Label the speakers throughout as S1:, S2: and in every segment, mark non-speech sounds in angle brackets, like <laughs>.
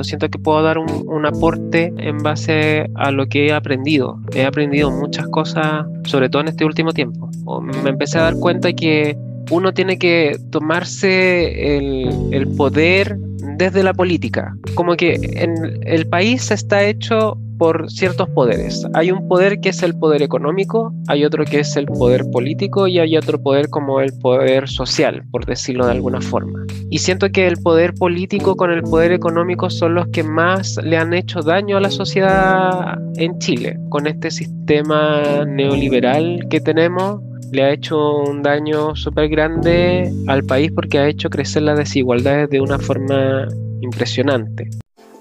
S1: Siento que puedo dar un, aporte en base a lo que he aprendido. He aprendido muchas cosas, sobre todo en este último tiempo. Me empecé a dar cuenta que uno tiene que tomarse el, poder desde la política. Como que en el país está hecho por ciertos poderes. Hay un poder que es el poder económico, hay otro que es el poder político y hay otro poder como el poder social, por decirlo de alguna forma. Y siento que el poder político con el poder económico son los que más le han hecho daño a la sociedad en Chile. Con este sistema neoliberal que tenemos, le ha hecho un daño súper grande al país porque ha hecho crecer las desigualdades de una forma impresionante.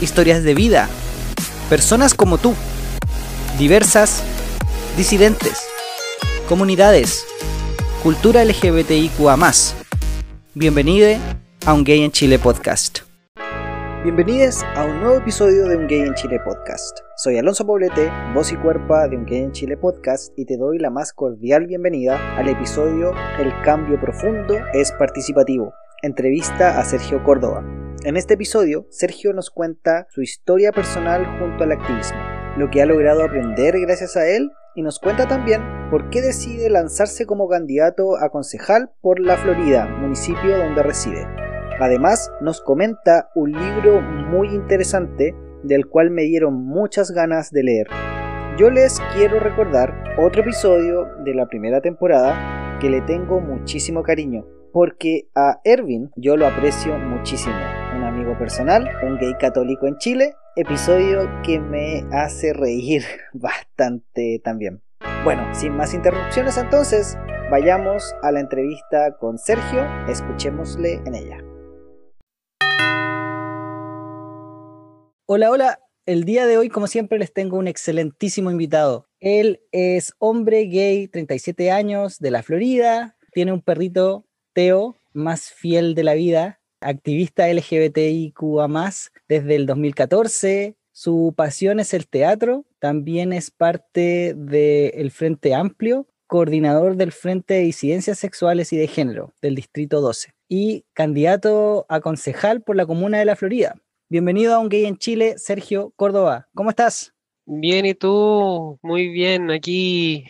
S2: historias de vida, personas como tú, diversas, disidentes, comunidades, cultura LGBTIQA. Bienvenido a Un Gay en Chile podcast. Bienvenidos a un nuevo episodio de Un Gay en Chile podcast. Soy Alonso Poblete, voz y cuerpa de Un Gay en Chile podcast y te doy la más cordial bienvenida al episodio El cambio profundo es participativo. Entrevista a Sergio Córdoba, en este episodio, Sergio nos cuenta su historia personal junto al activismo, lo que ha logrado aprender gracias a él y nos cuenta también por qué decide lanzarse como candidato a concejal por La Florida, municipio donde reside. Además, nos comenta un libro muy interesante del cual me dieron muchas ganas de leer. Yo les quiero recordar otro episodio de la primera temporada que le tengo muchísimo cariño, porque a Erwin yo lo aprecio muchísimo un amigo personal, un gay católico en Chile, episodio que me hace reír <laughs> bastante también. Bueno, sin más interrupciones entonces, vayamos a la entrevista con Sergio, escuchémosle en ella. Hola, hola, el día de hoy como siempre les tengo un excelentísimo invitado. Él es hombre gay, 37 años, de la Florida, tiene un perrito, Teo, más fiel de la vida, activista LGBTIQA desde el 2014. Su pasión es el teatro, también es parte del Frente Amplio, coordinador del Frente de Disidencias Sexuales y de Género del Distrito 12 y candidato a concejal por la Comuna de la Florida. Bienvenido a Un Gay en Chile, Sergio Córdoba. ¿Cómo estás?
S1: Bien, ¿y tú? Muy bien, aquí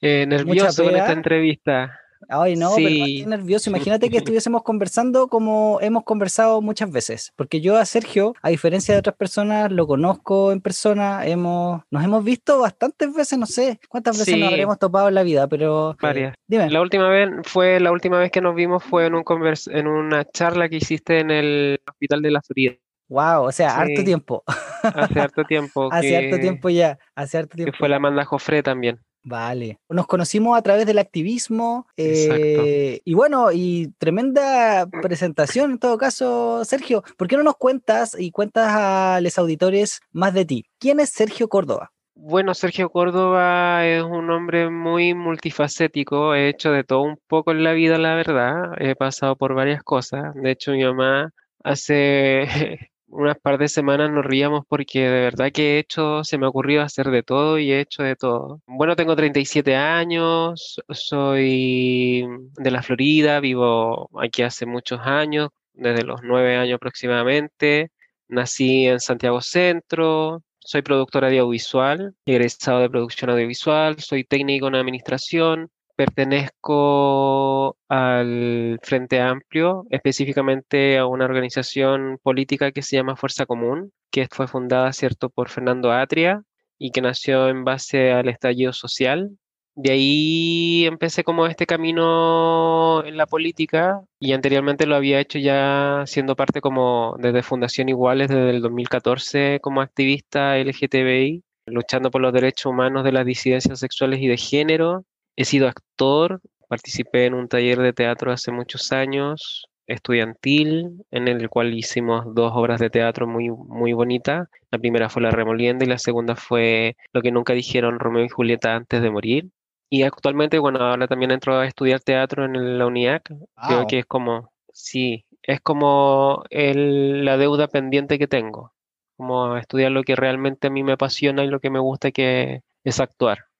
S1: eh, nervioso con esta entrevista.
S2: Ay, no, pero estoy nervioso. Imagínate que estuviésemos conversando como hemos conversado muchas veces. Porque yo a Sergio, a diferencia de otras personas, lo conozco en persona. Hemos, nos hemos visto bastantes veces, no sé cuántas veces nos habremos topado en la vida, pero.
S1: Varias. dime. La última vez fue, la última vez que nos vimos fue en un en una charla que hiciste en el Hospital de la Florida.
S2: Wow, o sea, harto tiempo.
S1: Hace harto tiempo. <laughs>
S2: hace harto tiempo ya, hace harto tiempo.
S1: Que fue la Amanda Jofre también.
S2: Vale. Nos conocimos a través del activismo. Eh, y bueno, y tremenda presentación en todo caso, Sergio. ¿Por qué no nos cuentas y cuentas a los auditores más de ti? ¿Quién es Sergio Córdoba?
S1: Bueno, Sergio Córdoba es un hombre muy multifacético. He hecho de todo un poco en la vida, la verdad. He pasado por varias cosas. De hecho, mi mamá hace <laughs> unas par de semanas nos ríamos porque de verdad que he hecho, se me ha ocurrido hacer de todo y he hecho de todo. Bueno, tengo 37 años, soy de la Florida, vivo aquí hace muchos años, desde los 9 años aproximadamente. Nací en Santiago Centro, soy productor audiovisual, egresado de producción audiovisual, soy técnico en administración, Pertenezco al Frente Amplio, específicamente a una organización política que se llama Fuerza Común, que fue fundada, ¿cierto?, por Fernando Atria y que nació en base al estallido social. De ahí empecé como este camino en la política y anteriormente lo había hecho ya siendo parte como desde Fundación Iguales desde el 2014 como activista LGTBI, luchando por los derechos humanos de las disidencias sexuales y de género He sido actor, participé en un taller de teatro hace muchos años, estudiantil en el cual hicimos dos obras de teatro muy, muy bonitas. La primera fue La Remolienda y la segunda fue Lo que nunca dijeron Romeo y Julieta antes de morir. Y actualmente, bueno, ahora también entro a estudiar teatro en la UNIAC. Creo que es como, sí, es como el, la deuda pendiente que tengo. Como estudiar lo que realmente a mí me apasiona y lo que me gusta que es actuar.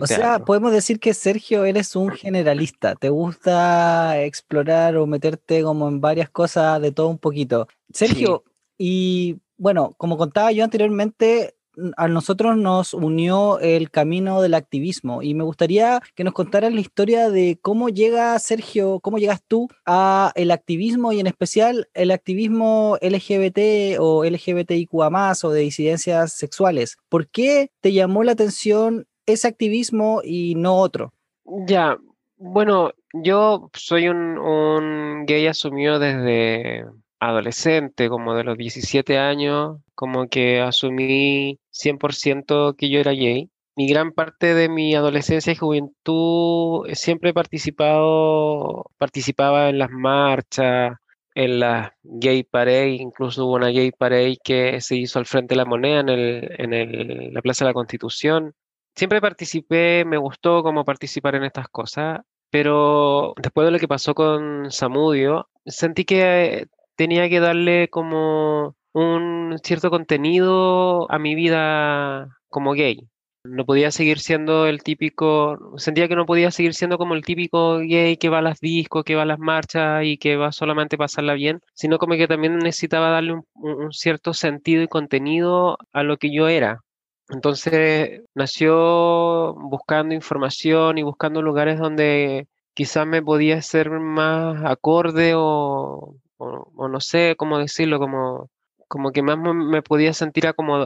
S2: O sea, podemos decir que Sergio, eres un generalista. Te gusta explorar o meterte como en varias cosas de todo un poquito. Sergio, y bueno, como contaba yo anteriormente, a nosotros nos unió el camino del activismo y me gustaría que nos contaras la historia de cómo llega Sergio, cómo llegas tú a el activismo y en especial el activismo LGBT o LGBTIQA o de disidencias sexuales. ¿Por qué te llamó la atención ese activismo y no otro?
S1: Ya, bueno, yo soy un, gay asumido desde adolescente, como de los 17 años, como que asumí 100% que yo era gay. Mi gran parte de mi adolescencia y juventud siempre he participado, participaba en las marchas, en la gay parade, incluso hubo una gay parade que se hizo al frente de la moneda en, la Plaza de la Constitución siempre participé, me gustó como participar en estas cosas, pero después de lo que pasó con Samudio, sentí que tenía que darle como un cierto contenido a mi vida como gay. No podía seguir siendo el típico, sentía que no podía seguir siendo como el típico gay que va a las discos, que va a las marchas y que va solamente a pasarla bien, sino como que también necesitaba darle un cierto sentido y contenido a lo que yo era. Entonces nació buscando información y buscando lugares donde quizás me podía ser más acorde o, no sé cómo decirlo, como, como que más me podía sentir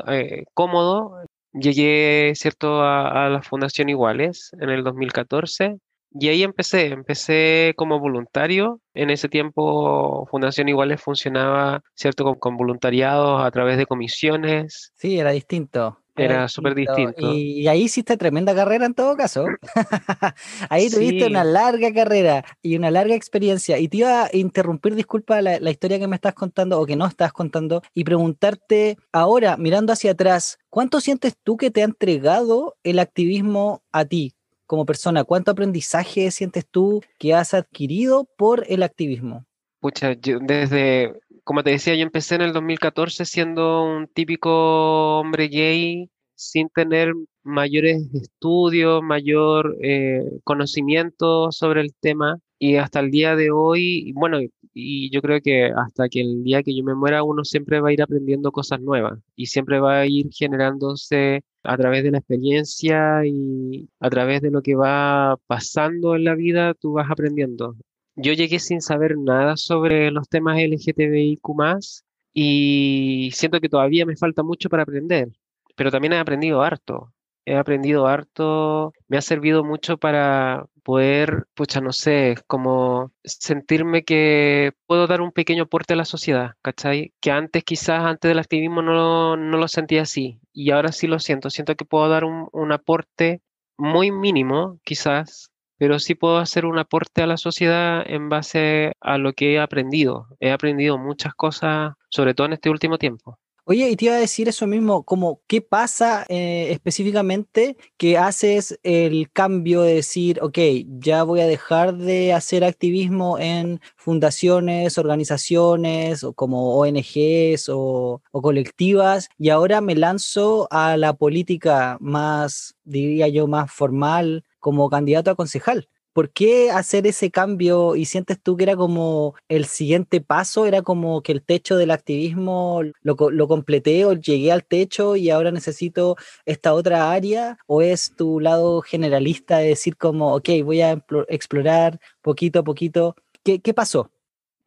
S1: eh, cómodo. Llegué, ¿cierto?, a, a, la Fundación Iguales en el 2014 y ahí empecé, empecé como voluntario. En ese tiempo Fundación Iguales funcionaba, ¿cierto?, con, con voluntariados a través de comisiones.
S2: Sí, era distinto.
S1: Era súper distinto.
S2: Y, ahí hiciste tremenda carrera en todo caso. <laughs> ahí tuviste una larga carrera y una larga experiencia. Y te iba a interrumpir, disculpa, la, la, historia que me estás contando o que no estás contando y preguntarte ahora, mirando hacia atrás, ¿cuánto sientes tú que te ha entregado el activismo a ti como persona? ¿Cuánto aprendizaje sientes tú que has adquirido por el activismo?
S1: Pucha, yo desde como te decía, yo empecé en el 2014 siendo un típico hombre gay sin tener mayores estudios, mayor eh, conocimiento sobre el tema. Y hasta el día de hoy, bueno, y yo creo que hasta que el día que yo me muera, uno siempre va a ir aprendiendo cosas nuevas y siempre va a ir generándose a través de la experiencia y a través de lo que va pasando en la vida, tú vas aprendiendo yo llegué sin saber nada sobre los temas LGTBIQ y siento que todavía me falta mucho para aprender, pero también he aprendido harto. He aprendido harto, me ha servido mucho para poder, pucha, no sé, como sentirme que puedo dar un pequeño aporte a la sociedad, ¿cachai? Que antes quizás, antes del activismo no, no lo sentía así y ahora sí lo siento. Siento que puedo dar un, un aporte muy mínimo, quizás, pero sí puedo hacer un aporte a la sociedad en base a lo que he aprendido. He aprendido muchas cosas, sobre todo en este último tiempo.
S2: Oye, y te iba a decir eso mismo, como qué pasa eh, específicamente que haces el cambio de decir, ok, ya voy a dejar de hacer activismo en fundaciones, organizaciones, o como ONGs o, o colectivas, y ahora me lanzo a la política más, diría yo, más formal, como candidato a concejal. ¿Por qué hacer ese cambio y sientes tú que era como el siguiente paso? ¿Era como que el techo del activismo lo, completé o llegué al techo y ahora necesito esta otra área? ¿O es tu lado generalista de decir como, ok, voy a explorar poquito a poquito? ¿Qué, qué pasó?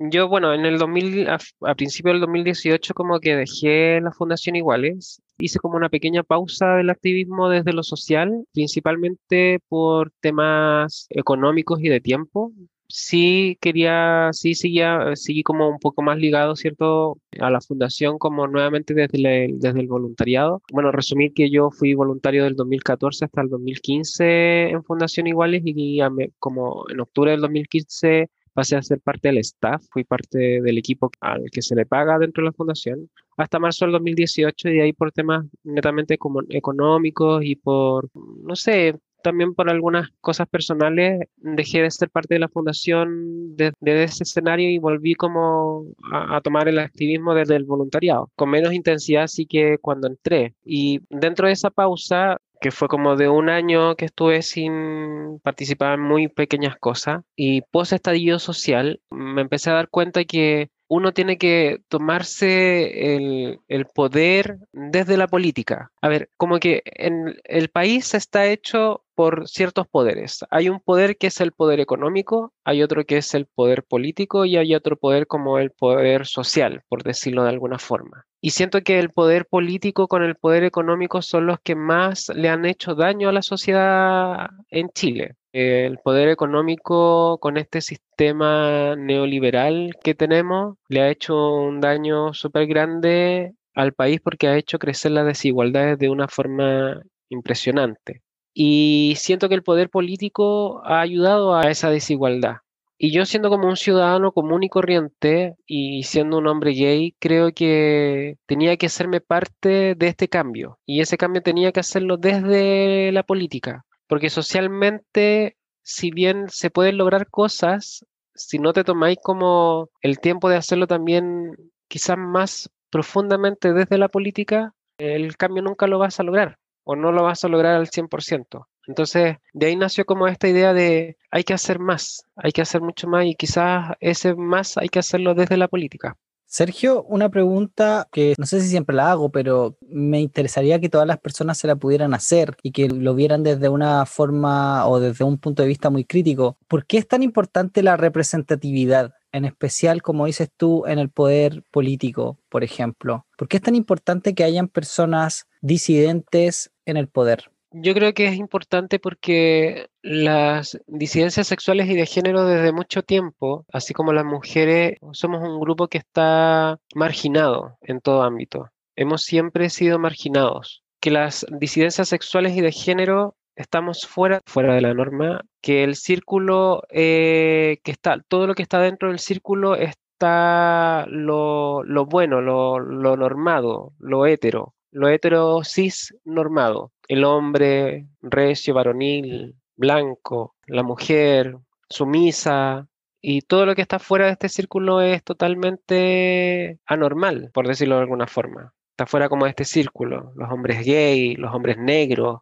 S1: Yo, bueno, en el 2000, a, a principios del 2018 como que dejé la Fundación Iguales. Hice como una pequeña pausa del activismo desde lo social, principalmente por temas económicos y de tiempo. Sí quería, sí seguía, seguí como un poco más ligado, ¿cierto? A la fundación como nuevamente desde el, desde el voluntariado. Bueno, resumir que yo fui voluntario del 2014 hasta el 2015 en Fundación Iguales y como en octubre del 2015 pasé a ser parte del staff, fui parte del equipo al que se le paga dentro de la fundación, hasta marzo del 2018 y ahí por temas netamente como económicos y por, no sé, también por algunas cosas personales dejé de ser parte de la fundación desde de ese escenario y volví como a, a, tomar el activismo desde el voluntariado, con menos intensidad sí que cuando entré. Y dentro de esa pausa que fue como de un año que estuve sin participar en muy pequeñas cosas y post estallido social me empecé a dar cuenta que uno tiene que tomarse el, el, poder desde la política. A ver, como que en el país está hecho por ciertos poderes. Hay un poder que es el poder económico, hay otro que es el poder político y hay otro poder como el poder social, por decirlo de alguna forma. Y siento que el poder político con el poder económico son los que más le han hecho daño a la sociedad en Chile. El poder económico con este sistema neoliberal que tenemos le ha hecho un daño súper grande al país porque ha hecho crecer las desigualdades de una forma impresionante. Y siento que el poder político ha ayudado a esa desigualdad. Y yo siendo como un ciudadano común y corriente y siendo un hombre gay, creo que tenía que hacerme parte de este cambio. Y ese cambio tenía que hacerlo desde la política porque socialmente, si bien se pueden lograr cosas, si no te tomáis como el tiempo de hacerlo también quizás más profundamente desde la política, el cambio nunca lo vas a lograr o no lo vas a lograr al 100%. Entonces, de ahí nació como esta idea de hay que hacer más, hay que hacer mucho más y quizás ese más hay que hacerlo desde la política.
S2: Sergio, una pregunta que no sé si siempre la hago, pero me interesaría que todas las personas se la pudieran hacer y que lo vieran desde una forma o desde un punto de vista muy crítico. ¿Por qué es tan importante la representatividad? En especial, como dices tú, en el poder político, por ejemplo. ¿Por qué es tan importante que hayan personas disidentes en el poder?
S1: Yo creo que es importante porque las disidencias sexuales y de género desde mucho tiempo, así como las mujeres, somos un grupo que está marginado en todo ámbito. Hemos siempre sido marginados. Que las disidencias sexuales y de género estamos fuera, fuera de la norma, que el círculo eh, que está, todo lo que está dentro del círculo está lo, bueno, lo, lo normado, lo hetero, lo hetero cis normado el hombre recio, varonil, blanco, la mujer sumisa, y todo lo que está fuera de este círculo es totalmente anormal, por decirlo de alguna forma. Está fuera como este círculo, los hombres gay, los hombres negros.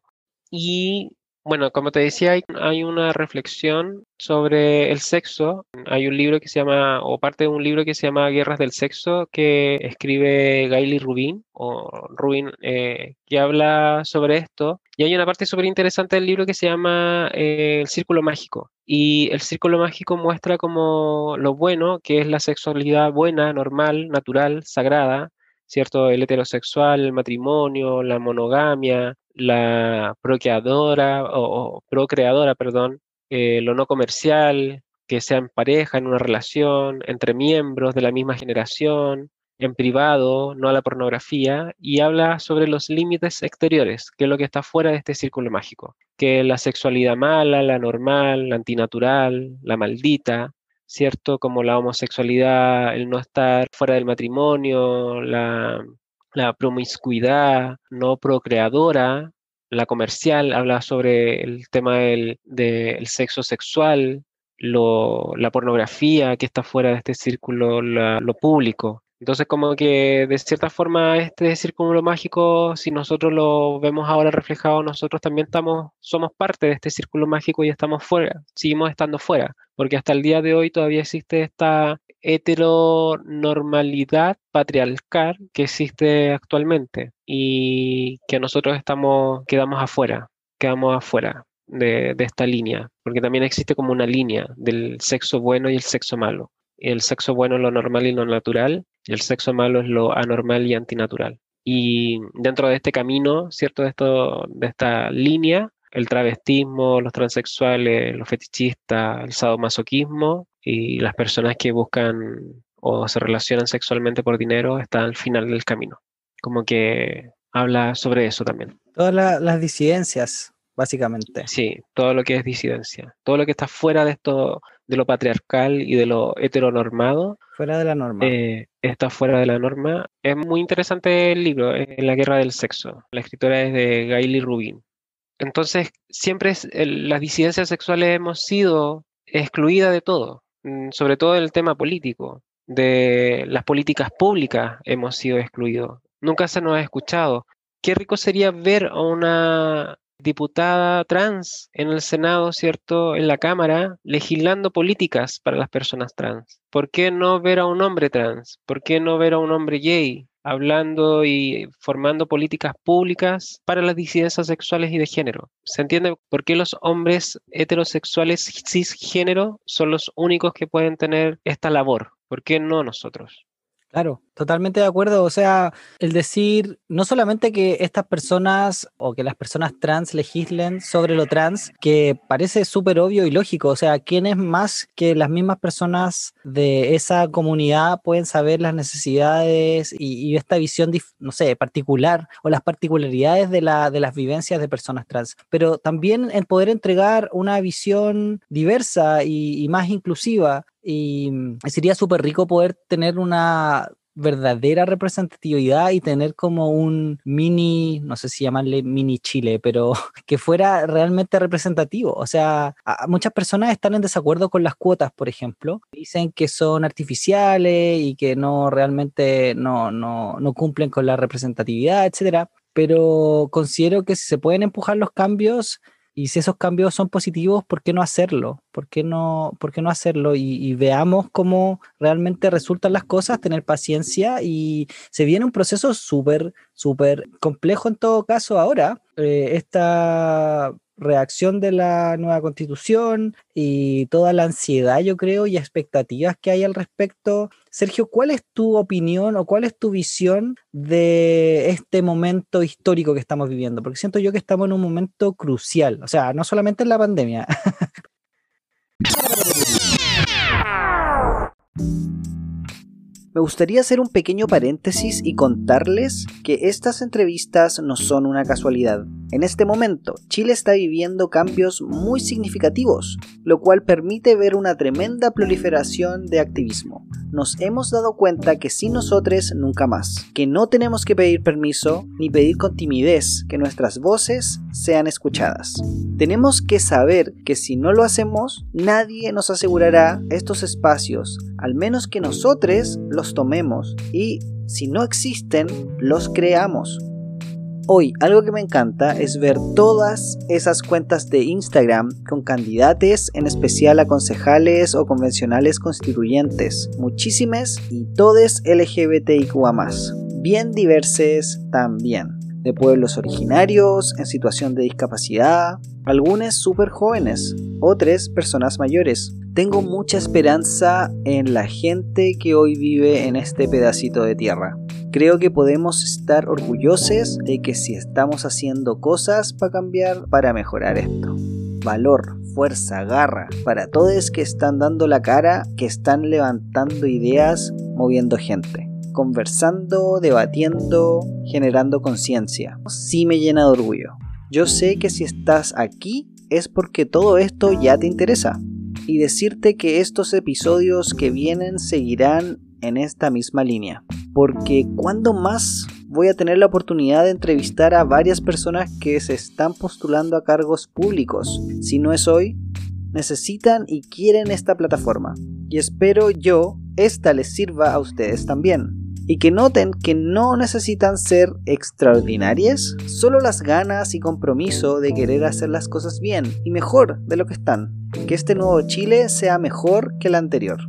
S1: Y bueno, como te decía, hay, una reflexión sobre el sexo. Hay un libro que se llama, o parte de un libro que se llama Guerras del Sexo, que escribe Gaily Rubin, o Rubin, eh, que habla sobre esto. Y hay una parte súper interesante del libro que se llama eh, El Círculo Mágico. Y el Círculo Mágico muestra como lo bueno, que es la sexualidad buena, normal, natural, sagrada, ¿cierto? El heterosexual, el matrimonio, la monogamia, la procreadora o, procreadora, perdón, eh, lo no comercial, que sea en pareja, en una relación, entre miembros de la misma generación, en privado, no a la pornografía, y habla sobre los límites exteriores, que es lo que está fuera de este círculo mágico, que la sexualidad mala, la normal, la antinatural, la maldita, ¿cierto? Como la homosexualidad, el no estar fuera del matrimonio, la, promiscuidad no procreadora, la comercial, habla sobre el tema del, sexo sexual, la pornografía que está fuera de este círculo, lo público. Entonces, como que de cierta forma este círculo mágico, si nosotros lo vemos ahora reflejado, nosotros también estamos, somos parte de este círculo mágico y estamos fuera, seguimos estando fuera, porque hasta el día de hoy todavía existe esta heteronormalidad patriarcal que existe actualmente y que nosotros estamos, quedamos afuera, quedamos afuera de, esta línea, porque también existe como una línea del sexo bueno y el sexo malo el sexo bueno es lo normal y lo natural, y el sexo malo es lo anormal y antinatural. Y dentro de este camino, ¿cierto? Esto, de esta línea, el travestismo, los transexuales, los fetichistas, el sadomasoquismo y las personas que buscan o se relacionan sexualmente por dinero están al final del camino. Como que habla sobre eso también.
S2: Todas las disidencias,
S3: básicamente.
S1: Sí, todo lo que es disidencia, todo lo que está fuera de esto, de lo patriarcal y de lo heteronormado.
S3: Fuera de la norma.
S1: Eh, está fuera de la norma. Es muy interesante el libro, En la guerra del sexo. La escritora es de Gaily Rubin. Entonces, siempre las disidencias sexuales hemos sido excluidas de todo, mm, sobre todo en el tema político. De las políticas públicas hemos sido excluidos. Nunca se nos ha escuchado. Qué rico sería ver a una diputada trans en el Senado, ¿cierto? En la Cámara, legislando políticas para las personas trans. ¿Por qué no ver a un hombre trans? ¿Por qué no ver a un hombre gay hablando y formando políticas públicas para las disidencias sexuales y de género? ¿Se entiende por qué los hombres heterosexuales cisgénero son los únicos que pueden tener esta labor? ¿Por qué no nosotros?
S3: Claro, totalmente de acuerdo. O sea, el decir no solamente que estas personas o que las personas trans legislen sobre lo trans, que parece súper obvio y lógico. O sea, ¿quiénes más que las mismas personas de esa comunidad pueden saber las necesidades y, esta visión, no sé, particular o las particularidades de, la, de las vivencias de personas trans? Pero también el poder entregar una visión diversa y más inclusiva y sería súper rico poder tener una verdadera representatividad y tener como un mini, no sé si llamarle mini Chile, pero <laughs> que fuera realmente representativo. O sea, muchas personas están en desacuerdo con las cuotas, por ejemplo. Dicen que son artificiales y que no realmente no, no, no cumplen con la representatividad, etcétera. Pero considero que si se pueden empujar los cambios, y si esos cambios son positivos, ¿por qué no hacerlo? ¿Por qué no, por qué no hacerlo? Y, veamos cómo realmente resultan las cosas, tener paciencia y se viene un proceso súper, súper complejo en todo caso ahora. Eh, esta reacción de la nueva constitución y toda la ansiedad, yo creo, y expectativas que hay al respecto. Sergio, ¿cuál es tu opinión o cuál es tu visión de este momento histórico que estamos viviendo? Porque siento yo que estamos en un momento crucial, o sea, no solamente en la pandemia. <laughs> Me gustaría hacer un pequeño paréntesis y contarles que estas entrevistas no son una casualidad. En este momento, Chile está viviendo cambios muy significativos, lo cual permite ver una tremenda proliferación de activismo. Nos hemos dado cuenta que sin nosotros nunca más, que no tenemos que pedir permiso ni pedir con timidez que nuestras voces sean escuchadas. Tenemos que saber que si no lo hacemos, nadie nos asegurará estos espacios, al menos que nosotros los tomemos y si no existen, los creamos. Hoy algo que me encanta es ver todas esas cuentas de Instagram con candidatos, en especial a concejales o convencionales constituyentes, muchísimas y todes LGBTIQA+, bien diverses también, de pueblos originarios, en situación de discapacidad, algunas súper jóvenes, otras personas mayores. Tengo mucha esperanza en la gente que hoy vive en este pedacito de tierra. Creo que podemos estar orgullosos de que si estamos haciendo cosas para cambiar, para mejorar esto. Valor, fuerza, garra, para todos que están dando la cara, que están levantando ideas, moviendo gente conversando, debatiendo, generando conciencia. Sí me llena de orgullo. Yo sé que si estás aquí es porque todo esto ya te interesa. Y decirte que estos episodios que vienen seguirán en esta misma línea. Porque cuando más voy a tener la oportunidad de entrevistar a varias personas que se están postulando a cargos públicos. Si no es hoy, necesitan y quieren esta plataforma. Y espero yo esta les sirva a ustedes también. Y que noten que no necesitan ser extraordinarias, solo las ganas y compromiso de querer hacer las cosas bien y mejor de lo que están. Que este nuevo Chile sea mejor que el anterior.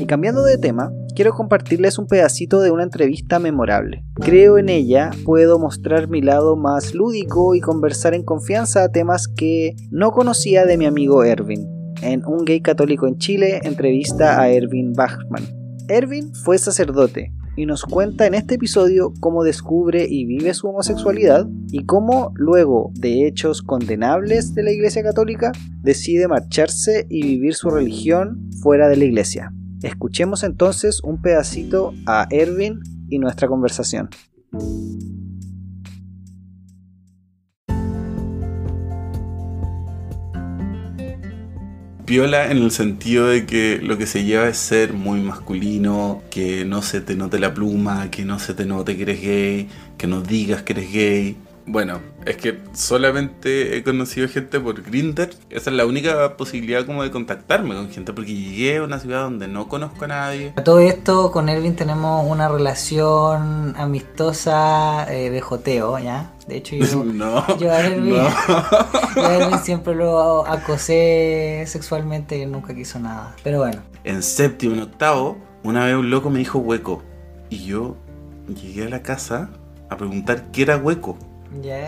S3: Y cambiando de tema, quiero compartirles un pedacito de una entrevista memorable. Creo en ella puedo mostrar mi lado más lúdico y conversar en confianza temas que no conocía de mi amigo Erwin. En Un gay católico en Chile entrevista a Erwin Bachman. Erwin fue sacerdote y nos cuenta en este episodio cómo descubre y vive su homosexualidad y cómo luego de hechos condenables de la Iglesia Católica decide marcharse y vivir su religión fuera de la iglesia. Escuchemos entonces un pedacito a Erwin y nuestra conversación.
S4: Piola en el sentido de que lo que se lleva es ser muy masculino, que no se te note la pluma, que no se te note que eres gay, que no digas que eres gay. Bueno, es que solamente he conocido gente por Grindr. Esa es la única posibilidad como de contactarme con gente, porque llegué a una ciudad donde no conozco a nadie.
S2: A todo esto, con Erwin tenemos una relación amistosa eh, de joteo, ¿ya? De hecho, yo, <laughs>
S4: no,
S2: yo, a Erwin, yo a Erwin siempre lo acosé sexualmente y él nunca quiso nada. Pero bueno.
S4: En séptimo, en octavo, una vez un loco me dijo hueco. Y yo llegué a la casa a preguntar qué era hueco.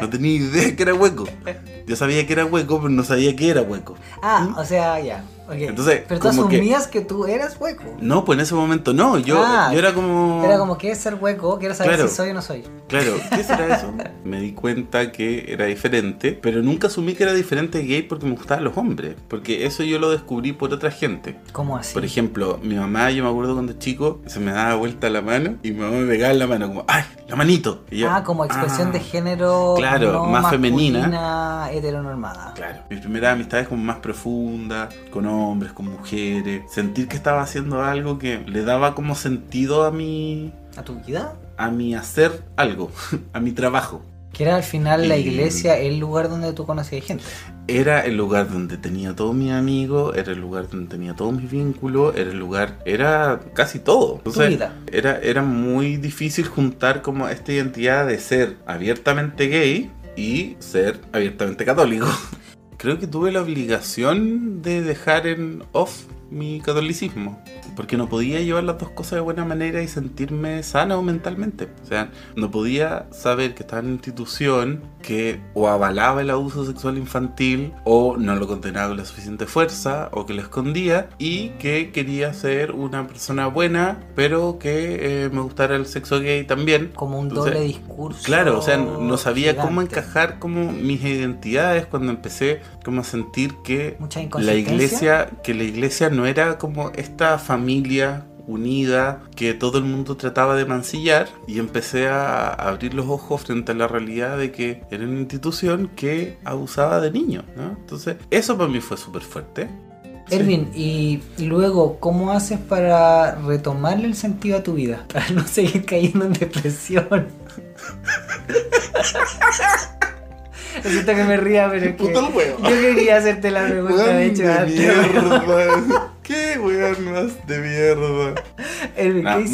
S4: No tenía idea que era hueco. <laughs> Yo sabía que era hueco, pero no sabía que era hueco.
S2: Ah, ¿Mm? o sea, ya. Entonces, Pero tú asumías que... tú eras hueco.
S4: No, pues en ese momento no. Yo, ah, yo era como.
S2: Era como, ¿qué es ser hueco? Quiero saber si soy o no soy.
S4: Claro, <laughs> ¿qué será eso? me di cuenta que era diferente, pero nunca asumí que era diferente gay porque me gustaban los hombres. Porque eso yo lo descubrí por otra gente.
S2: ¿Cómo así?
S4: Por ejemplo, mi mamá, yo me acuerdo cuando chico, se me daba vuelta la mano y mi mamá me pegaba en la mano, como, ¡ay, la manito!
S2: ah, como expresión ah, de género.
S4: Claro, más femenina.
S2: heteronormada.
S4: Claro. Mis primeras amistades como más profundas, con hombres hombres, con mujeres, sentir que estaba haciendo algo que le daba como sentido a mi...
S2: ¿A tu vida?
S4: A mi hacer algo, <laughs> a mi trabajo.
S2: Que era al final la iglesia el lugar donde tú conocías gente.
S4: Era el lugar donde tenía todos mis amigos, era el lugar donde tenía todos mis vínculos, era el lugar, era casi todo.
S2: Entonces, tu vida.
S4: Era, era muy difícil juntar como esta identidad de ser abiertamente gay y ser abiertamente católico. <laughs> creo que tuve la obligación de dejar en off mi catolicismo, porque no podía llevar las dos cosas de buena manera y sentirme sano mentalmente. O sea, no podía saber que estaba en una institución que o avalaba el abuso sexual infantil o no lo condenaba con la suficiente fuerza o que lo escondía y que quería ser una persona buena, pero que eh, me gustara el sexo gay también.
S2: Como un doble discurso.
S4: Claro, o sea, no sabía cómo encajar como mis identidades cuando empecé como a sentir que la iglesia, que la iglesia no era como esta familia unida que todo el mundo trataba de mancillar y empecé a abrir los ojos frente a la realidad de que era una institución que abusaba de niños. Entonces, eso para mí fue súper fuerte.
S2: Erwin, y luego, ¿cómo haces para retomarle el sentido a tu vida? <laughs> Para no seguir cayendo en depresión. <laughs> Siento que me ría, pero es que. Yo quería hacerte la pregunta, de hecho.
S4: Mierda. ¿Qué weón más de mierda?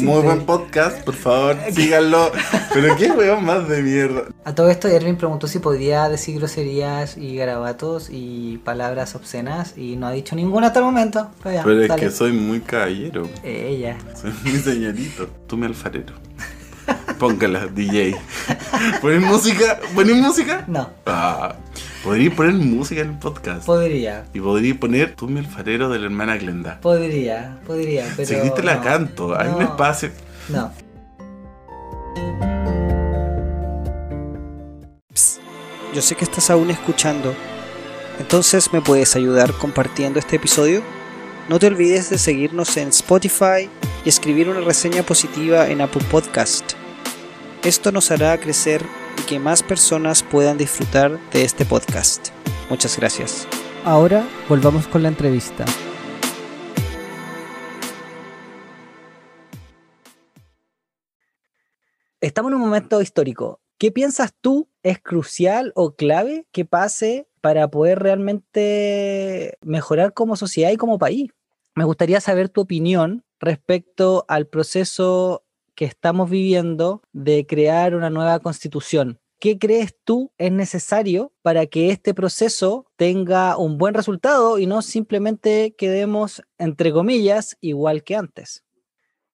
S4: muy buen podcast, por favor, síganlo. Pero qué weón más de mierda.
S2: A todo esto, Erwin preguntó si podía decir groserías y garabatos y palabras obscenas y no ha dicho ninguna hasta el momento.
S4: Pero, es que soy muy caballero.
S2: Ella.
S4: Soy muy señorito. Tú me alfarero. Póngala, DJ. ¿Poner música? ¿Poner música?
S2: No.
S4: Ah, podría poner música en el podcast.
S2: Podría.
S4: Y podría poner Tú mi alfarero de la hermana Glenda.
S2: Podría, podría, pero.
S4: Si te la canto, hay un espacio.
S2: No. yo sé que estás aún escuchando. Entonces, ¿me puedes ayudar compartiendo este episodio? No te olvides de seguirnos en Spotify y escribir una reseña positiva en Apple Podcast. Esto nos hará crecer y que más personas puedan disfrutar de este podcast. Muchas gracias. Ahora volvamos con la entrevista. Estamos en un momento histórico. ¿Qué piensas tú es crucial o clave que pase para poder realmente mejorar como sociedad y como país? me gustaría saber tu opinión respecto al proceso que estamos viviendo de crear una nueva constitución. ¿Qué crees tú es necesario para que este proceso tenga un buen resultado y no simplemente quedemos, entre comillas, igual que antes?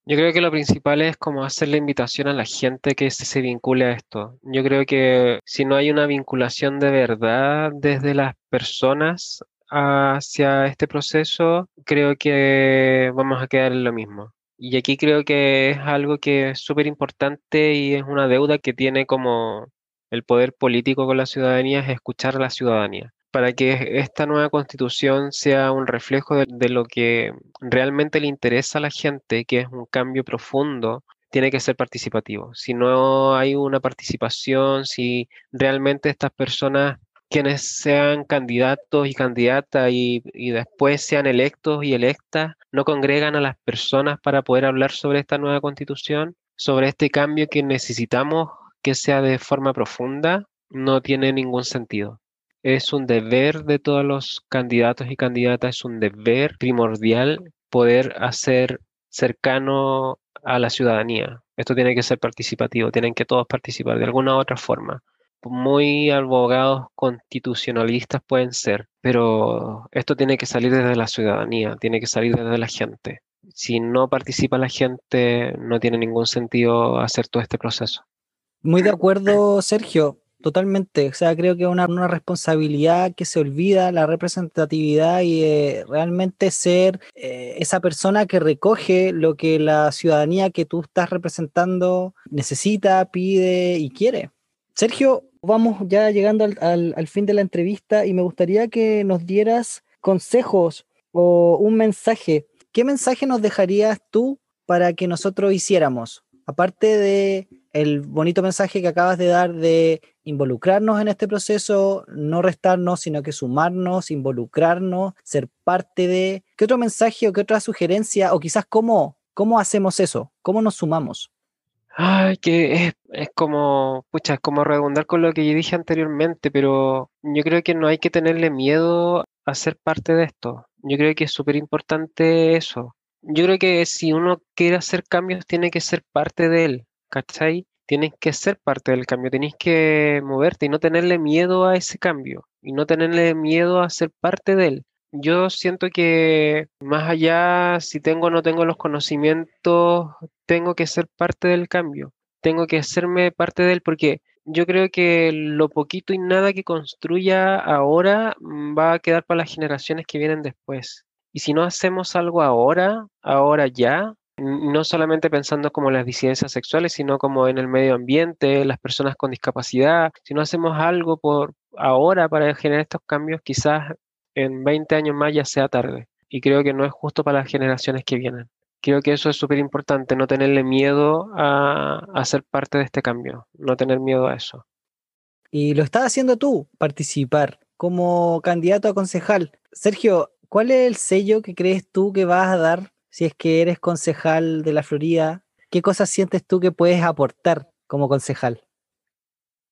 S1: Yo creo que lo principal es como hacer la invitación a la gente que se vincule a esto. Yo creo que si no hay una vinculación de verdad desde las personas hacia este proceso, creo que vamos a quedar en lo mismo. Y aquí creo que es algo que es súper importante y es una deuda que tiene como el poder político con la ciudadanía, es escuchar a la ciudadanía. Para que esta nueva constitución sea un reflejo de, de lo que realmente le interesa a la gente, que es un cambio profundo, tiene que ser participativo. Si no hay una participación, si realmente estas personas quienes sean candidatos y candidatas y, después sean electos y electas no congregan a las personas para poder hablar sobre esta nueva constitución, sobre este cambio que necesitamos que sea de forma profunda, no tiene ningún sentido. Es un deber de todos los candidatos y candidatas, es un deber primordial poder hacer cercano a la ciudadanía. Esto tiene que ser participativo, tienen que todos participar de alguna u otra forma muy abogados constitucionalistas pueden ser, pero esto tiene que salir desde la ciudadanía, tiene que salir desde la gente. Si no participa la gente, no tiene ningún sentido hacer todo este proceso.
S2: Muy de acuerdo, Sergio, totalmente. O sea, creo que es una, responsabilidad que se olvida, la representatividad y eh, realmente ser eh, esa persona que recoge lo que la ciudadanía que tú estás representando necesita, pide y quiere. Sergio, vamos ya llegando al, fin de la entrevista y me gustaría que nos dieras consejos o un mensaje. ¿Qué mensaje nos dejarías tú para que nosotros hiciéramos? Aparte de el bonito mensaje que acabas de dar de involucrarnos en este proceso, no restarnos, sino que sumarnos, involucrarnos, ser parte de. ¿Qué otro mensaje o qué otra sugerencia o quizás cómo, cómo hacemos eso? ¿Cómo nos sumamos?
S1: Ay, que es, como, pucha, es como redundar con lo que yo dije anteriormente, pero yo creo que no hay que tenerle miedo a ser parte de esto. Yo creo que es súper importante eso. Yo creo que si uno quiere hacer cambios, tiene que ser parte de él, ¿cachai? Tienes que ser parte del cambio, tienes que moverte y no tenerle miedo a ese cambio y no tenerle miedo a ser parte de él yo siento que más allá si tengo o no tengo los conocimientos, tengo que ser parte del cambio, tengo que hacerme parte de él porque yo creo que lo poquito y nada que construya ahora mm, va a quedar para las generaciones que vienen después. Y si no hacemos algo ahora, ahora ya, no solamente pensando como las disidencias sexuales, sino como en el medio ambiente, las personas con discapacidad, si no hacemos algo por ahora para generar estos cambios, quizás en 20 años más ya sea tarde. Y creo que no es justo para las generaciones que vienen. Creo que eso es súper importante, no tenerle miedo a, ser parte de este cambio, no tener miedo a eso.
S2: Y lo estás haciendo tú, participar como candidato a concejal. Sergio, ¿cuál es el sello que crees tú que vas a dar si es que eres concejal de la Florida? ¿Qué cosas sientes tú que puedes aportar como concejal?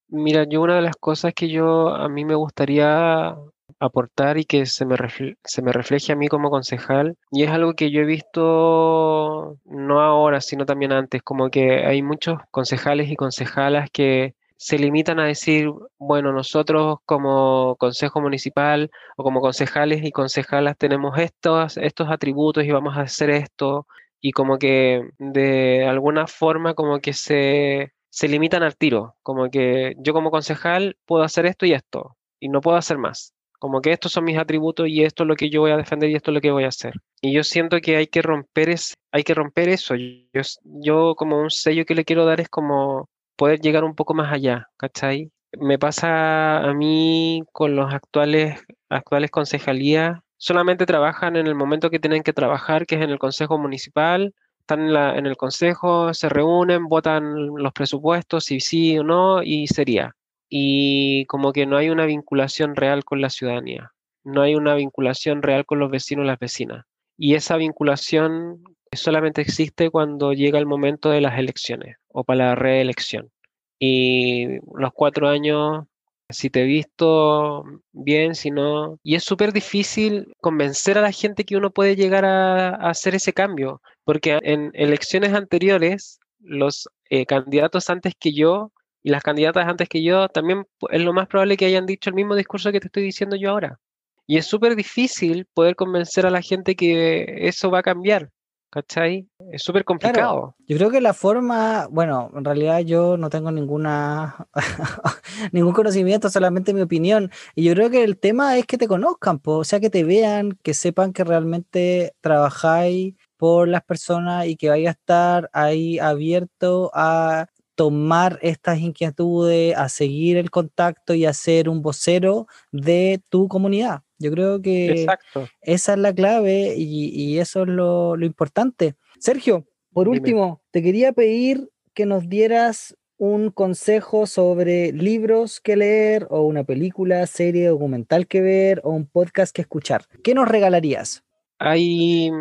S1: Mira, yo una de las cosas que yo a mí me gustaría aportar y que se me, se me refleje a mí como concejal. Y es algo que yo he visto no ahora, sino también antes, como que hay muchos concejales y concejalas que se limitan a decir, bueno, nosotros como consejo municipal o como concejales y concejalas tenemos estos, estos atributos y vamos a hacer esto, y como que de alguna forma como que se, se limitan al tiro, como que yo como concejal puedo hacer esto y esto, y no puedo hacer más. Como que estos son mis atributos y esto es lo que yo voy a defender y esto es lo que voy a hacer. Y yo siento que hay que romper, es, hay que romper eso. Yo, yo como un sello que le quiero dar es como poder llegar un poco más allá, ¿cachai? Me pasa a mí con los actuales, actuales concejalías, solamente trabajan en el momento que tienen que trabajar, que es en el consejo municipal, están en, en el consejo, se reúnen, votan los presupuestos, si sí o no, y sería y como que no hay una vinculación real con la ciudadanía, no hay una vinculación real con los vecinos y las vecinas. Y esa vinculación solamente existe cuando llega el momento de las elecciones o para la reelección. Y los cuatro años, si te he visto bien, si no... Y es súper difícil convencer a la gente que uno puede llegar a, hacer ese cambio, porque en elecciones anteriores, los eh, candidatos antes que yo y las candidatas antes que yo también es lo más probable que hayan dicho el mismo discurso que te estoy diciendo yo ahora. Y es súper difícil poder convencer a la gente que eso va a cambiar. ¿Cachai? Es súper complicado.
S2: yo creo que la forma, bueno, en realidad yo no tengo ninguna <laughs> ningún conocimiento, solamente mi opinión. Y yo creo que el tema es que te conozcan, o sea, que te vean, que sepan que realmente trabajáis por las personas y que vaya a estar ahí abierto a tomar estas inquietudes, a seguir el contacto y a ser un vocero de tu comunidad. Yo creo que esa es la clave y, eso es lo, importante. Sergio, por último, te quería pedir que nos dieras un consejo sobre libros que leer o una película, serie, documental que ver o un podcast que escuchar. ¿Qué nos regalarías?
S1: Hay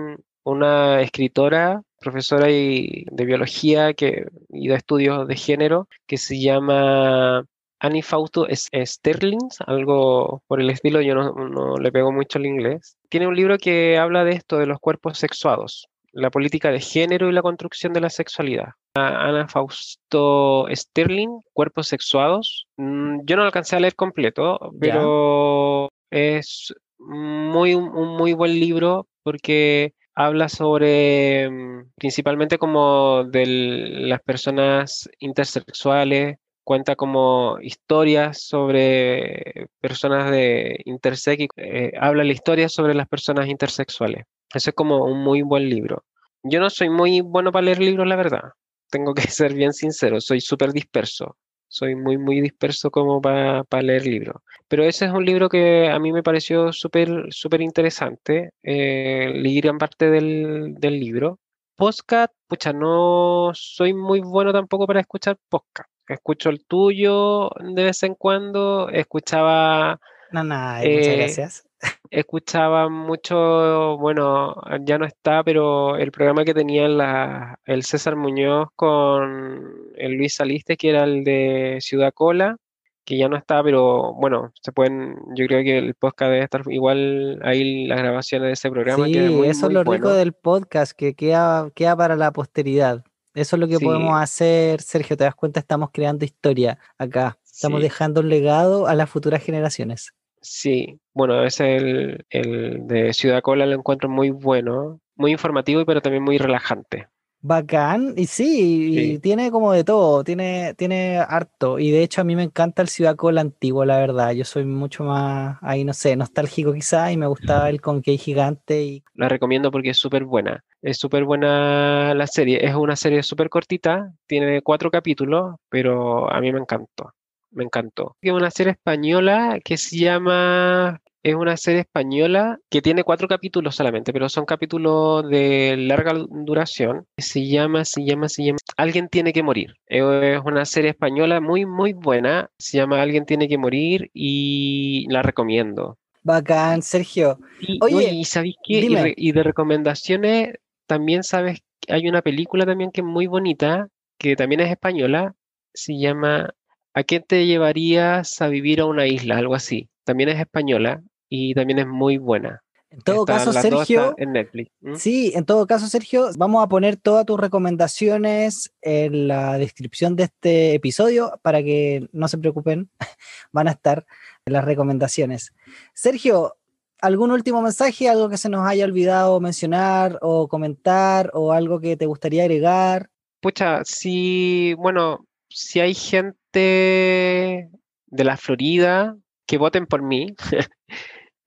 S1: una escritora, profesora de biología que, y de estudios de género que se llama Annie Fausto Sterling, algo por el estilo, yo no, no, le pego mucho al inglés. Tiene un libro que habla de esto, de los cuerpos sexuados, la política de género y la construcción de la sexualidad. Ana Fausto Sterling, Cuerpos Sexuados. Mm, yo no lo alcancé a leer completo, pero es muy, un muy buen libro porque habla sobre mm, principalmente como de las personas intersexuales, cuenta como historias sobre personas de intersex, eh, habla la historia sobre las personas intersexuales. Eso es como un muy buen libro. Yo no soy muy bueno para leer libros, la verdad tengo que <laughs> ser bien sincero, soy súper disperso. Soy muy, muy disperso como para leer libros. Pero ese es un libro que a mí me pareció súper, súper interesante. Eh, leí gran parte del, del libro. Podcast, pucha, no soy muy bueno tampoco para escuchar podcast. Escucho el tuyo de vez en cuando. Escuchaba.
S2: No, nada, muchas eh, gracias
S1: escuchaba mucho, bueno, ya no está, pero el programa que tenía la, el César Muñoz con el Luis Saliste, que era el de Ciudad Cola, que ya no está, pero bueno, se pueden, yo creo que el podcast debe estar igual ahí las grabaciones de ese programa.
S2: Sí, eso es lo rico del podcast, que queda, queda para la posteridad. Eso es lo que podemos hacer, Sergio, te das cuenta, estamos creando historia acá, estamos dejando un legado a las futuras generaciones.
S1: Sí, bueno, es el, el de Ciudad Cola, lo encuentro muy bueno, muy informativo, pero también muy relajante.
S2: Bacán, y sí, tiene como de todo, tiene, tiene harto. Y de hecho a mí me encanta el Ciudad Cola antiguo, la verdad. Yo soy mucho más, ahí no sé, nostálgico quizá, y me gustaba el Conquey Gigante. Y...
S1: La recomiendo porque es súper buena. Es súper buena la serie. Es una serie súper cortita, tiene cuatro capítulos, pero a mí me encantó me encantó. Es una serie española que se llama es una serie española que tiene cuatro capítulos solamente, pero son capítulos de larga duración. Se llama, se llama, se llama Alguien tiene que morir. Es una serie española muy, muy buena. Se llama Alguien tiene que morir y la recomiendo.
S2: Bacán, Sergio.
S1: Oye, ¿y sabéis qué? Y, de recomendaciones, también sabes, hay una película también que es muy bonita, que también es española. Se llama ¿A qué te llevarías a vivir a una isla? Algo así. También es española y también es muy buena.
S2: En todo caso, Sergio.
S1: En Netflix.
S2: Sí, en todo caso, Sergio, vamos a poner todas tus recomendaciones en la descripción de este episodio para que no se preocupen, <laughs> van a estar las recomendaciones. Sergio, ¿algún último mensaje, algo que se nos haya olvidado mencionar o comentar o algo que te gustaría agregar?
S1: Pucha, sí, bueno, si hay gente de la Florida que voten por mí. <laughs>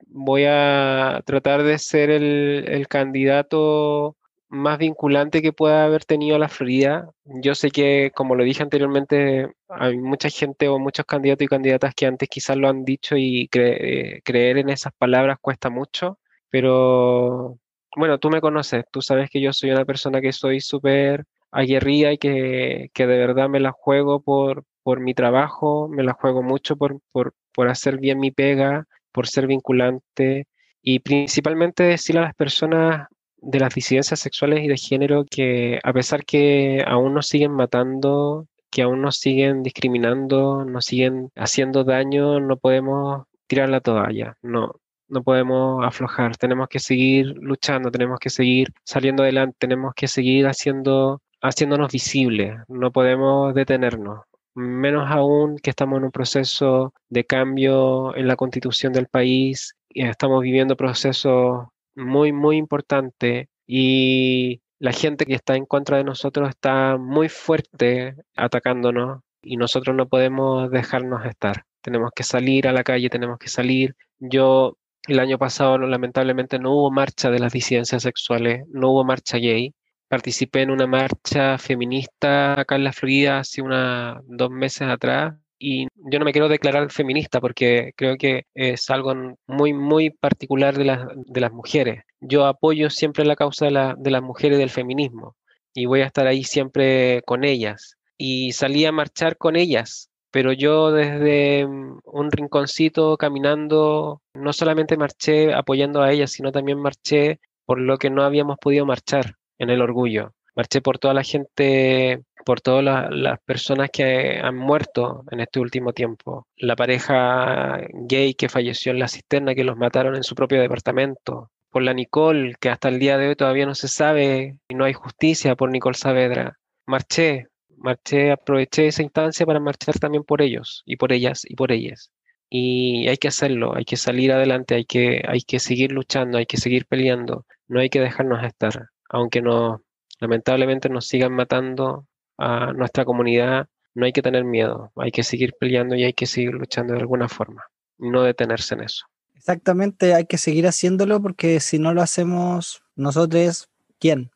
S1: Voy a tratar de ser el, candidato más vinculante que pueda haber tenido la Florida. Yo sé que, como lo dije anteriormente, hay mucha gente o muchos candidatos y candidatas que antes quizás lo han dicho y creer en esas palabras cuesta mucho, pero bueno, tú me conoces, tú sabes que yo soy una persona que soy súper aguerrida y que, que, de verdad me la juego por, por mi trabajo, me la juego mucho por, por, por hacer bien mi pega, por ser vinculante y principalmente decirle a las personas de las disidencias sexuales y de género que a pesar que aún nos siguen matando, que aún nos siguen discriminando, nos siguen haciendo daño, no podemos tirar la toalla, no, no podemos aflojar, tenemos que seguir luchando, tenemos que seguir saliendo adelante, tenemos que seguir haciendo, haciéndonos visibles, no podemos detenernos menos aún que estamos en un proceso de cambio en la constitución del país, y estamos viviendo procesos muy, muy importantes y la gente que está en contra de nosotros está muy fuerte atacándonos y nosotros no podemos dejarnos estar. Tenemos que salir a la calle, tenemos que salir. Yo el año pasado lamentablemente no hubo marcha de las disidencias sexuales, no hubo marcha gay, participé en una marcha feminista acá en la Florida hace una, dos meses atrás y yo no me quiero declarar feminista porque creo que es algo muy, muy particular de, de las mujeres. Yo apoyo siempre la causa de, la, de las mujeres del feminismo y voy a estar ahí siempre con ellas. y salí a marchar con ellas. Pero yo desde mm, un rinconcito caminando, no solamente marché apoyando a ellas, sino también marché por lo que no habíamos podido marchar en el orgullo. Marché por toda la gente, por todas las personas que han muerto en este último tiempo. La pareja gay que falleció en la cisterna, que los mataron en su propio departamento. Por la Nicole, que hasta el día de hoy todavía no se sabe y no hay justicia por Nicole Saavedra. Marché, marché, aproveché esa instancia para marchar también por ellos y por ellas y por ellas. Y hay que hacerlo, hay que salir adelante, hay que, hay que seguir luchando, hay que seguir peleando, no hay que dejarnos estar, aunque no, lamentablemente nos sigan matando a nuestra comunidad, no hay que tener miedo, hay que seguir peleando y hay que seguir luchando de alguna forma, no detenerse en eso.
S3: Exactamente, hay que seguir haciéndolo porque si no lo hacemos nosotros, ¿quién?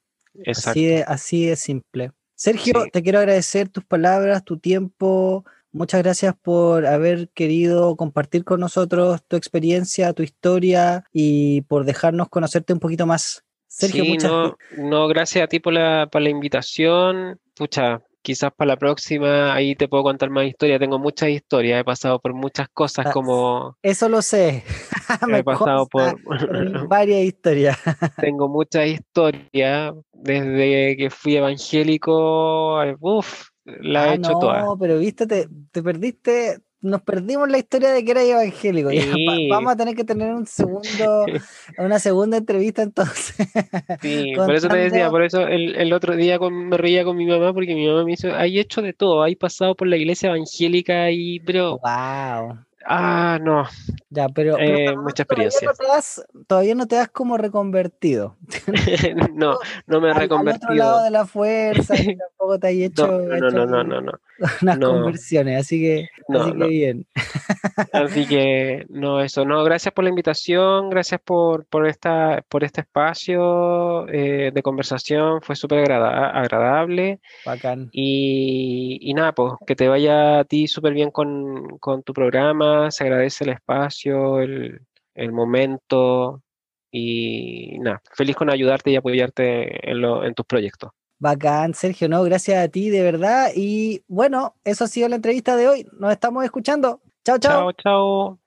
S3: Así de, así de simple. Sergio, te quiero agradecer tus palabras, tu tiempo. Muchas gracias por haber querido compartir con nosotros tu experiencia, tu historia y por dejarnos conocerte un poquito más.
S1: Sergio, muchas... no, no, gracias a ti por la, por la invitación. Pucha, quizás para la próxima ahí te puedo contar más historias. Tengo muchas historias, he pasado por muchas cosas ah, como...
S3: Eso lo sé. <laughs> <laughs>
S1: he pasado por <laughs>
S3: varias historias.
S1: Tengo muchas historias desde que fui evangélico. Uff, la he ah, hecho toda. No,
S3: pero viste, te, te perdiste nos perdimos la historia de que era evangélico. vamos a tener que tener un segundo, <laughs> una segunda entrevista entonces.
S1: Sí, <laughs> por eso te decía, por eso el, otro día me reía con mi mamá porque mi mamá me dice, hay hecho de todo, hay pasado por la iglesia evangélica y, pero...
S3: Wow.
S1: Ah, no.
S3: Ya, pero,
S1: eh, mucha experiencia.
S3: Todavía, no te das como reconvertido. <laughs>
S1: no, no me he reconvertido. Al otro
S3: lado de la fuerza, tampoco te hay hecho,
S1: no, no, no, no, no, <laughs>
S3: unas conversiones, así que, así que bien.
S1: así que, no, eso, no, gracias por la invitación, gracias por, por, esta, por este espacio eh, de conversación, fue súper agradable.
S3: Bacán.
S1: Y, y, nada, pues, que te vaya a ti súper bien con, con tu programa se agradece el espacio, el, momento y nada, feliz con ayudarte y apoyarte en, en tus proyectos.
S3: Bacán, Sergio, no, gracias a ti de verdad. Y bueno, eso ha sido la entrevista de hoy. Nos estamos escuchando. Chao, chao.
S1: Chao, chao.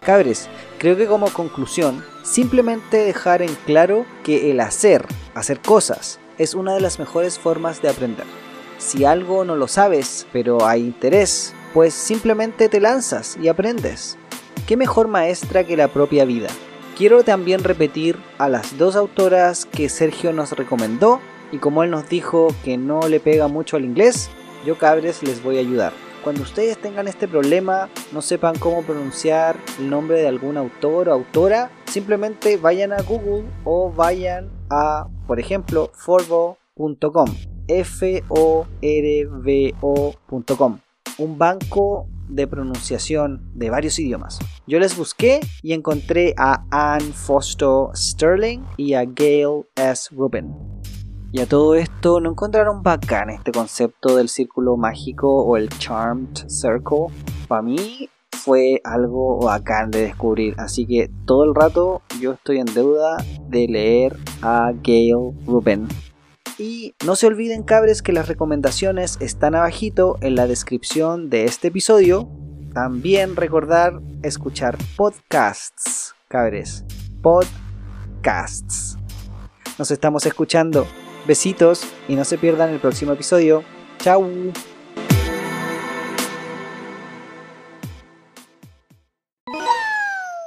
S3: Cabres, Creo que como conclusión, simplemente dejar en claro que el hacer, hacer cosas, es una de las mejores formas de aprender. Si algo no lo sabes, pero hay interés, pues simplemente te lanzas y aprendes. ¿Qué mejor maestra que la propia vida? Quiero también repetir a las dos autoras que Sergio nos recomendó y como él nos dijo que no le pega mucho al inglés, yo cabres les voy a ayudar. Cuando ustedes tengan este problema, no sepan cómo pronunciar el nombre de algún autor o autora, simplemente vayan a Google o vayan a, por ejemplo, forbo.com, f o r v o.com, un banco de pronunciación de varios idiomas. Yo les busqué y encontré a Anne Foster Sterling y a Gail S. Rubin. Y a todo esto, ¿no encontraron bacán este concepto del círculo mágico o el Charmed Circle? Para mí fue algo bacán de descubrir, así que todo el rato yo estoy en deuda de leer a Gail Rubin. Y no se olviden cabres que las recomendaciones están abajito en la descripción de este episodio. También recordar escuchar podcasts, cabres. Podcasts. Nos estamos escuchando. Besitos y no se pierdan el próximo episodio. Chau.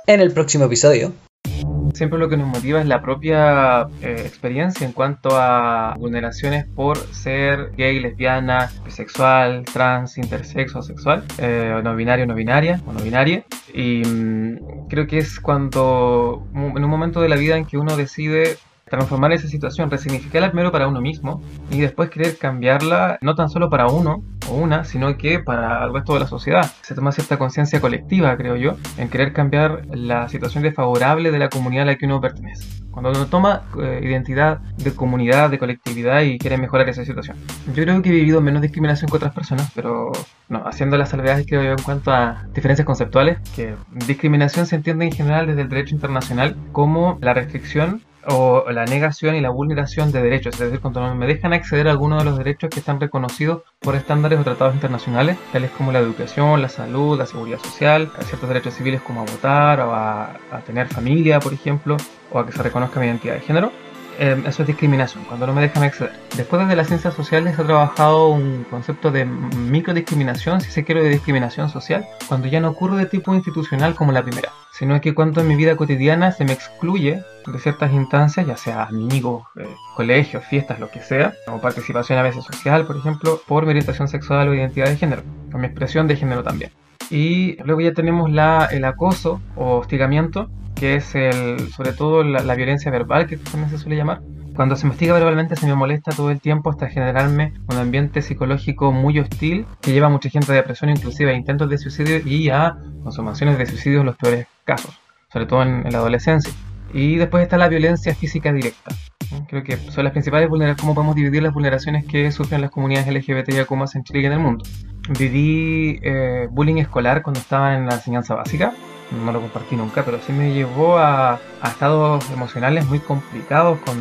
S3: En el próximo episodio.
S1: Siempre lo que nos motiva es la propia eh, experiencia en cuanto a vulneraciones por ser gay, lesbiana, bisexual, trans, intersexo, sexual, eh, no binario, no binaria o no binaria. Y mm, creo que es cuando, en un momento de la vida en que uno decide
S5: transformar esa situación, resignificarla primero para uno mismo y después querer cambiarla no tan solo para uno o una, sino que para el resto de la sociedad. Se toma cierta conciencia colectiva, creo yo, en querer cambiar la situación desfavorable de la comunidad a la que uno pertenece. Cuando uno toma eh, identidad de comunidad, de colectividad y quiere mejorar esa situación. Yo creo que he vivido menos discriminación que otras personas, pero no, haciendo las salvedades creo yo en cuanto a diferencias conceptuales, que discriminación se entiende en general desde el derecho internacional como la restricción o la negación y la vulneración de derechos, es decir, cuando no me dejan acceder a alguno de los derechos que están reconocidos por estándares o tratados internacionales, tales como la educación, la salud, la seguridad social, ciertos derechos civiles como a votar o a, a tener familia, por ejemplo, o a que se reconozca mi identidad de género, Em, eso es discriminación, cuando no me dejan acceder. Después desde las ciencias sociales he trabajado un concepto de microdiscriminación, si se quiere, de discriminación social, cuando ya no ocurre de tipo institucional como la primera, sino que cuando en mi vida cotidiana se me excluye de ciertas instancias, ya sea amigos, eh, colegios, fiestas, lo que sea, o participación a veces social, por ejemplo, por mi orientación sexual o identidad de género, o mi expresión de género también. Y luego ya tenemos la, el acoso o hostigamiento, que es el, sobre todo la, violencia verbal, que también se suele llamar. Cuando se me hostiga verbalmente se me molesta todo el tiempo hasta generarme un ambiente psicológico muy hostil que lleva a mucha gente a depresión, inclusive a intentos de suicidio y a consumaciones de suicidio en los peores casos, sobre todo en, la adolescencia. Y después está la violencia física directa. Creo que son las principales vulneraciones, cómo podemos dividir las vulneraciones que sufren las comunidades LGBT y más en Chile y en el mundo. Viví eh, bullying escolar cuando estaba en la enseñanza básica no lo compartí nunca, pero sí me llevó a, estados emocionales muy complicados con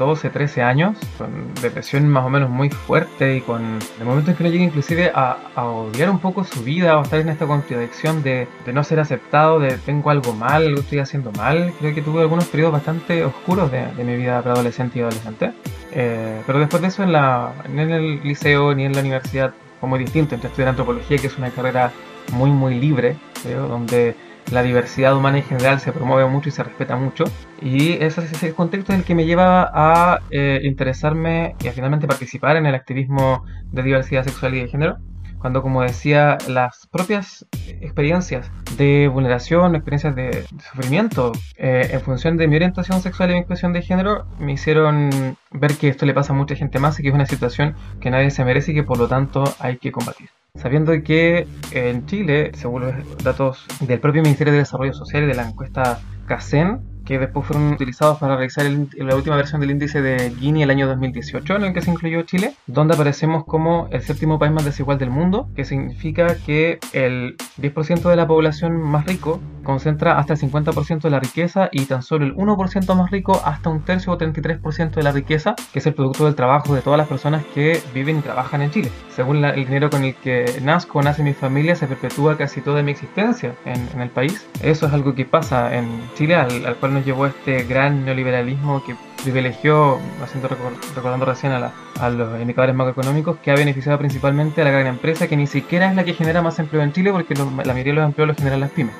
S5: 12, 13 años, con depresión más o menos muy fuerte y con el momento en que uno llega inclusive a, odiar un poco su vida o estar en esta contradicción de, no ser aceptado, de tengo algo mal, algo estoy haciendo mal. Creo que tuve algunos periodos bastante oscuros de, mi vida preadolescente y adolescente. Eh, pero después de eso en, la, en el liceo ni en la universidad fue muy distinto entre estudiar antropología, que es una carrera muy muy libre, creo, donde la diversidad humana en general se promueve mucho y se respeta mucho. Y ese es el contexto en el que me lleva a eh, interesarme y a finalmente participar en el activismo de diversidad sexual y de género. Cuando, como decía, las propias experiencias de vulneración, experiencias de, sufrimiento eh, en función de mi orientación sexual y mi expresión de género, me hicieron ver que esto le pasa a mucha gente más y que es una situación que nadie se merece y que por lo tanto hay que combatir sabiendo que en Chile, según los datos del propio Ministerio de Desarrollo Social y de la encuesta CACEN, que después fueron utilizados para realizar la última versión del índice de Gini el año 2018, en el que se incluyó Chile, donde aparecemos como el séptimo país más desigual del mundo, que significa que el 10% de la población más rico concentra hasta el 50% de la riqueza y tan solo el 1% más rico hasta un tercio o 33% de la riqueza, que es el producto del trabajo de todas las personas que viven y trabajan en Chile. Según el dinero con el que nazco, nace mi familia, se perpetúa casi toda mi existencia en, el país. Eso es algo que pasa en Chile, al, al cual llevó este gran neoliberalismo que privilegió, haciendo recordando recién a, los indicadores macroeconómicos, que ha beneficiado principalmente a la gran empresa, que ni siquiera es la que genera más empleo en Chile, porque la mayoría de los empleos los generan las pymes.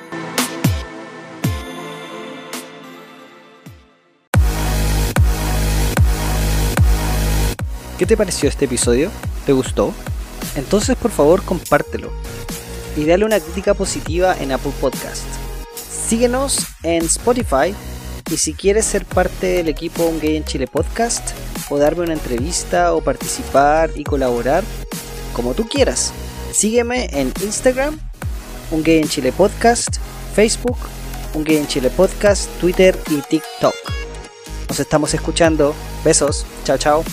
S2: ¿Qué te pareció este episodio? ¿Te gustó? Entonces por favor compártelo y dale una crítica positiva en Apple Podcast. Síguenos en Spotify y si quieres ser parte del equipo Un Gay en Chile podcast, o darme una entrevista, o participar y colaborar, como tú quieras, sígueme en Instagram, Un Gay en Chile podcast, Facebook, Un Gay en Chile podcast, Twitter y TikTok. Nos estamos escuchando. Besos. Chao, chao.